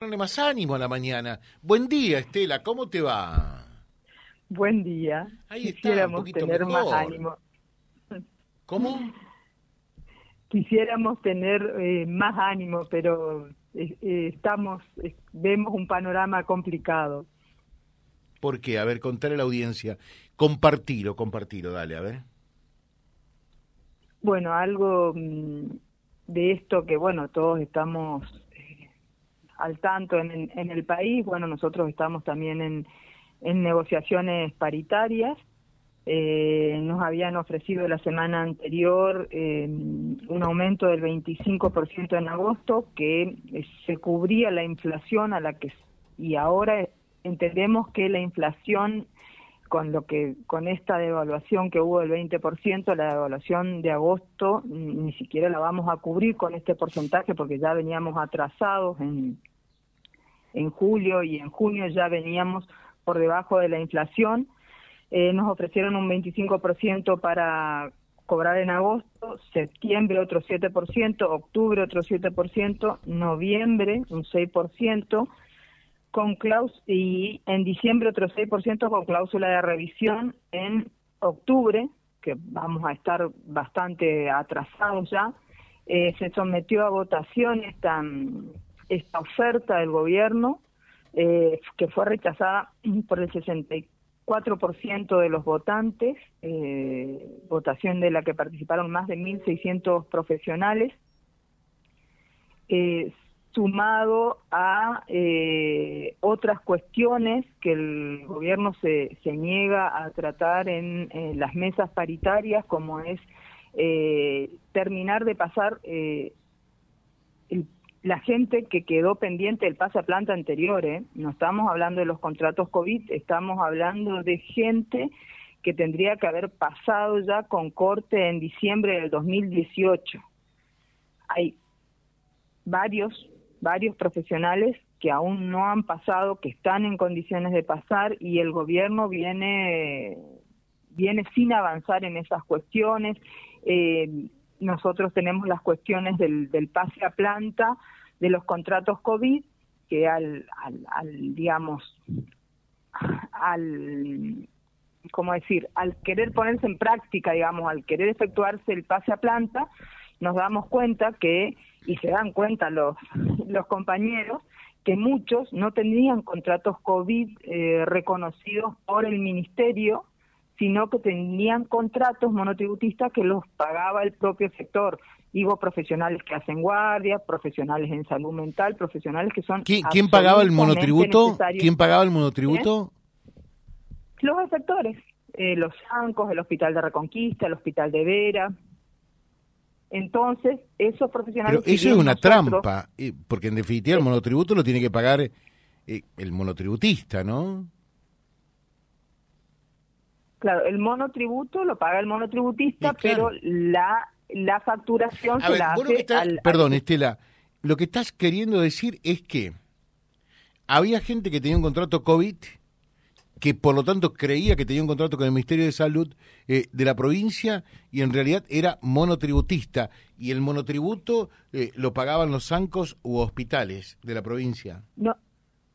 Ponerle más ánimo a la mañana. Buen día, Estela, ¿cómo te va? Buen día. Ahí está, un Quisiéramos tener más mejor. ánimo. ¿Cómo? Quisiéramos tener eh, más ánimo, pero eh, eh, estamos, eh, vemos un panorama complicado. ¿Por qué? A ver, contarle a la audiencia. Compartilo, compartilo, dale, a ver. Bueno, algo mm, de esto que, bueno, todos estamos al tanto en, en- el país. Bueno, nosotros estamos también en, en negociaciones paritarias. Eh, nos habían ofrecido la semana anterior eh, un aumento del 25% en agosto que eh, se cubría la inflación a la que y ahora entendemos que la inflación con lo que con esta devaluación que hubo del 20%, la devaluación de agosto ni siquiera la vamos a cubrir con este porcentaje porque ya veníamos atrasados en en julio y en junio ya veníamos por debajo de la inflación. Eh, nos ofrecieron un 25% para cobrar en agosto, septiembre otro 7%, octubre otro 7%, noviembre un 6%, con claus y en diciembre otro 6% con cláusula de revisión en octubre, que vamos a estar bastante atrasados ya. Eh, se sometió a votación esta, esta oferta del gobierno, eh, que fue rechazada por el 64% de los votantes, eh, votación de la que participaron más de 1.600 profesionales, eh, sumado a otras cuestiones que el gobierno se, se niega a tratar en, eh, las mesas paritarias, como es terminar de pasar el- la gente que quedó pendiente del pase a planta anterior, ¿eh? no estamos hablando de los contratos COVID, estamos hablando de gente que tendría que haber pasado ya con corte en diciembre del 2018. Hay varios, varios profesionales que aún no han pasado, que están en condiciones de pasar y el gobierno viene, viene sin avanzar en esas cuestiones. Eh, nosotros tenemos las cuestiones del, del pase a planta, de los contratos COVID, que al, al, al digamos, al, ¿cómo decir? Al querer ponerse en práctica, digamos, al querer efectuarse el pase a planta, nos damos cuenta que, y se dan cuenta los, los compañeros, que muchos no tenían contratos COVID eh, reconocidos por el ministerio, sino que tenían contratos monotributistas que los pagaba el propio sector. Digo, profesionales que hacen guardia, profesionales en salud mental, profesionales que son... ¿Quién, quién pagaba el monotributo? necesarios. ¿Quién pagaba el monotributo? Los efectores, eh, los Zancos, el Hospital de Reconquista, el Hospital de Vera. Entonces, esos profesionales... Pero eso es una nosotros- trampa, eh, porque en definitiva el monotributo lo tiene que pagar eh, el monotributista, ¿no? Claro, el monotributo lo paga el monotributista, claro. pero la, la facturación A se ver, la hace estás- al- al- perdón, Estela, lo que estás queriendo decir es que había gente que tenía un contrato COVID que por lo tanto creía que tenía un contrato con el Ministerio de Salud eh, de la provincia y en realidad era monotributista y el monotributo eh, lo pagaban los zancos u hospitales de la provincia. No,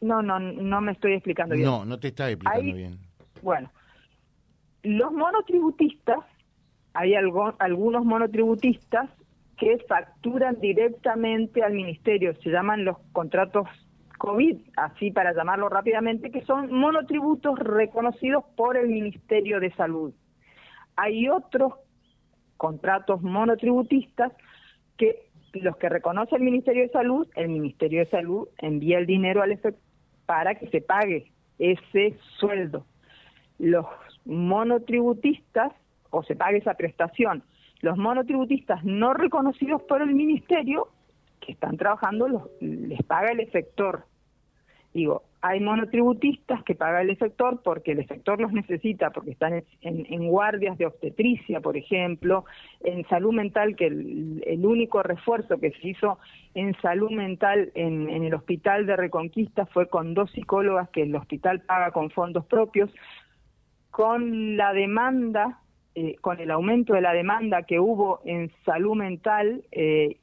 no, no, no me estoy explicando bien. No, no te estás explicando Ahí- bien. Bueno, los monotributistas, hay algunos monotributistas que facturan directamente al ministerio, se llaman los contratos COVID, así para llamarlo rápidamente, que son monotributos reconocidos por el Ministerio de Salud. Hay otros contratos monotributistas que los que reconoce el Ministerio de Salud, el Ministerio de Salud envía el dinero al efecto para que se pague ese sueldo. Los monotributistas, o se pague esa prestación, los monotributistas no reconocidos por el Ministerio, que están trabajando, los, les paga el efector. Digo, hay monotributistas que paga el efector porque el efector los necesita, porque están en, guardias de obstetricia, por ejemplo, en salud mental, que el, el único refuerzo que se hizo en salud mental en, en el hospital de Reconquista fue con dos psicólogas que el hospital paga con fondos propios, con la demanda, eh, con el aumento de la demanda que hubo en salud mental, eh,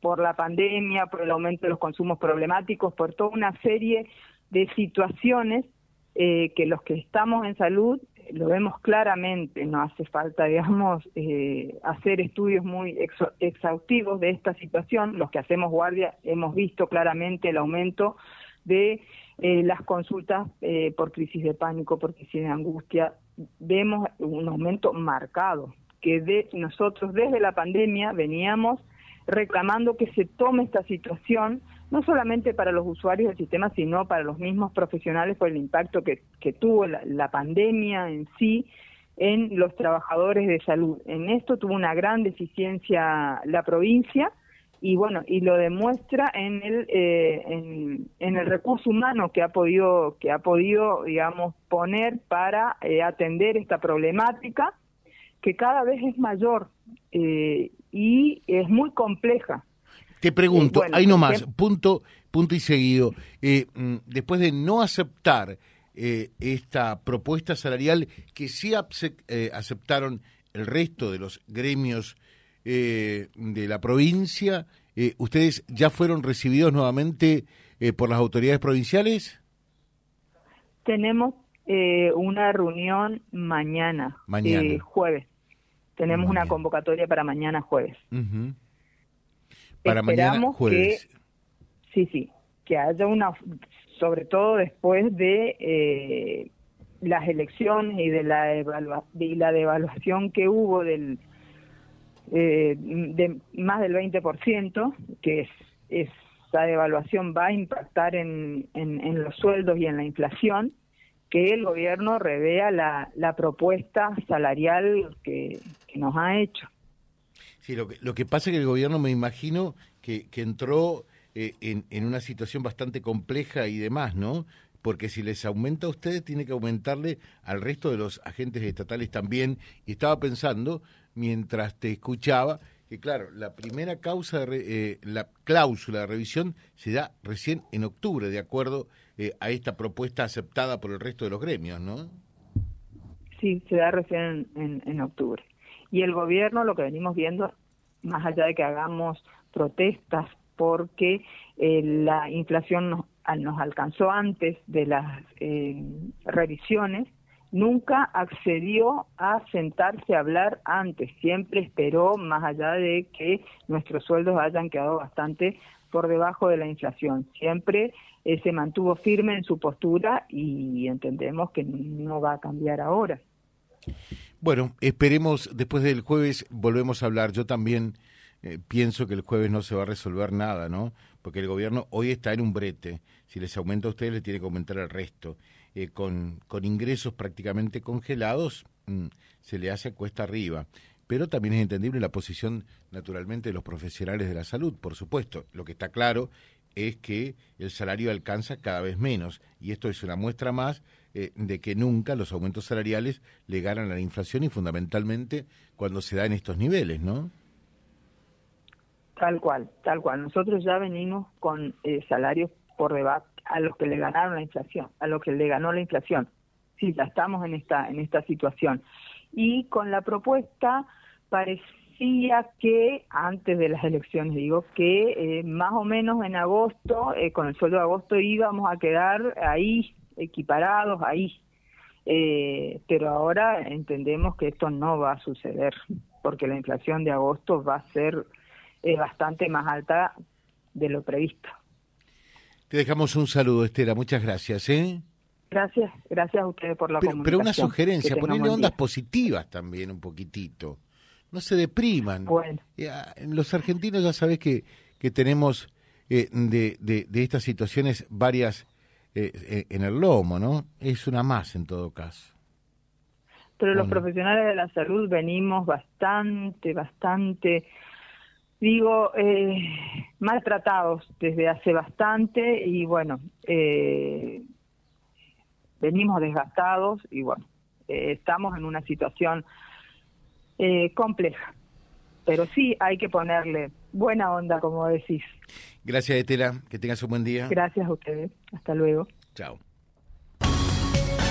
por la pandemia, por el aumento de los consumos problemáticos, por toda una serie de situaciones eh, que los que estamos en salud lo vemos claramente, no hace falta, digamos, eh, hacer estudios muy exhaustivos de esta situación. Los que hacemos guardia hemos visto claramente el aumento de eh, las consultas eh, por crisis de pánico, por crisis de angustia. Vemos un aumento marcado, que de nosotros desde la pandemia veníamos reclamando que se tome esta situación no solamente para los usuarios del sistema, sino para los mismos profesionales por el impacto que, que tuvo la, pandemia en sí en los trabajadores de salud. En esto tuvo una gran deficiencia la provincia y bueno, y lo demuestra en el eh, en, el recurso humano que ha podido que ha podido digamos poner para eh, atender esta problemática que cada vez es mayor eh, y es muy compleja te pregunto, ahí nomás, punto, punto y seguido. Eh, mm, después de no aceptar eh, esta propuesta salarial que sí eh, aceptaron el resto de los gremios de la provincia, ¿ustedes ya fueron recibidos nuevamente por las autoridades provinciales? Tenemos una reunión mañana, mañana. jueves. Tenemos una convocatoria para mañana jueves. Para Esperamos jueves. Que, sí, sí, que haya una, sobre todo después de eh, las elecciones y de la, y la devaluación que hubo del eh, de más del 20%, que es, esa devaluación va a impactar en, en, los sueldos y en la inflación, que el gobierno revea la, la propuesta salarial que, que nos ha hecho. Sí, lo que, lo que pasa es que el gobierno me imagino que, que entró eh, en, en, una situación bastante compleja y demás, ¿no? Porque si les aumenta a ustedes, tiene que aumentarle al resto de los agentes estatales también. Y estaba pensando, mientras te escuchaba, que claro, la primera causa, de eh, la cláusula de revisión se da recién en octubre, de acuerdo eh, a esta propuesta aceptada por el resto de los gremios, ¿no? Sí, se da recién en, en octubre. Y el gobierno, lo que venimos viendo, más allá de que hagamos protestas porque eh, la inflación nos, nos, alcanzó antes de las eh, revisiones, nunca accedió a sentarse a hablar antes, siempre esperó más allá de que nuestros sueldos hayan quedado bastante por debajo de la inflación. Siempre eh, se mantuvo firme en su postura y entendemos que no va a cambiar ahora. Bueno, esperemos, después del jueves volvemos a hablar. Yo también eh, pienso que el jueves no se va a resolver nada, ¿no? Porque el gobierno hoy está en un brete. Si les aumenta a ustedes, le tiene que aumentar el resto. Eh, con, con ingresos prácticamente congelados, mm, se le hace cuesta arriba. Pero también es entendible la posición, naturalmente, de los profesionales de la salud, por supuesto. Lo que está claro es que el salario alcanza cada vez menos. Y esto es una muestra más eh, de que nunca los aumentos salariales le ganan a la inflación y fundamentalmente cuando se da en estos niveles, ¿no? Tal cual, tal cual. Nosotros ya venimos con eh, salarios por debajo a los que le ganaron la inflación, a los que le ganó la inflación. Sí, ya estamos en esta en esta situación. Y con la propuesta parecía que antes de las elecciones digo que eh, más o menos en agosto con el sueldo de agosto íbamos a quedar ahí equiparados ahí. Eh, pero ahora entendemos que esto no va a suceder, porque la inflación de agosto va a ser eh, bastante más alta de lo previsto. Te dejamos un saludo, Estela. Muchas gracias. ¿eh? Gracias, gracias a ustedes por la pero, Pero una sugerencia, ponerle ondas positivas también un poquitito. No se depriman. Bueno. Los argentinos ya sabes que, que tenemos eh, de, de, de estas situaciones varias eh, eh, en el lomo, ¿no? Es una más en todo caso. Pero los profesionales de la salud venimos bastante, bastante, digo, eh, maltratados desde hace bastante y bueno, eh, venimos desgastados y bueno, estamos en una situación compleja. Pero sí hay que ponerle buena onda, como decís. Gracias, Estela. Que tengas un buen día. Gracias a ustedes. Hasta luego. Chao.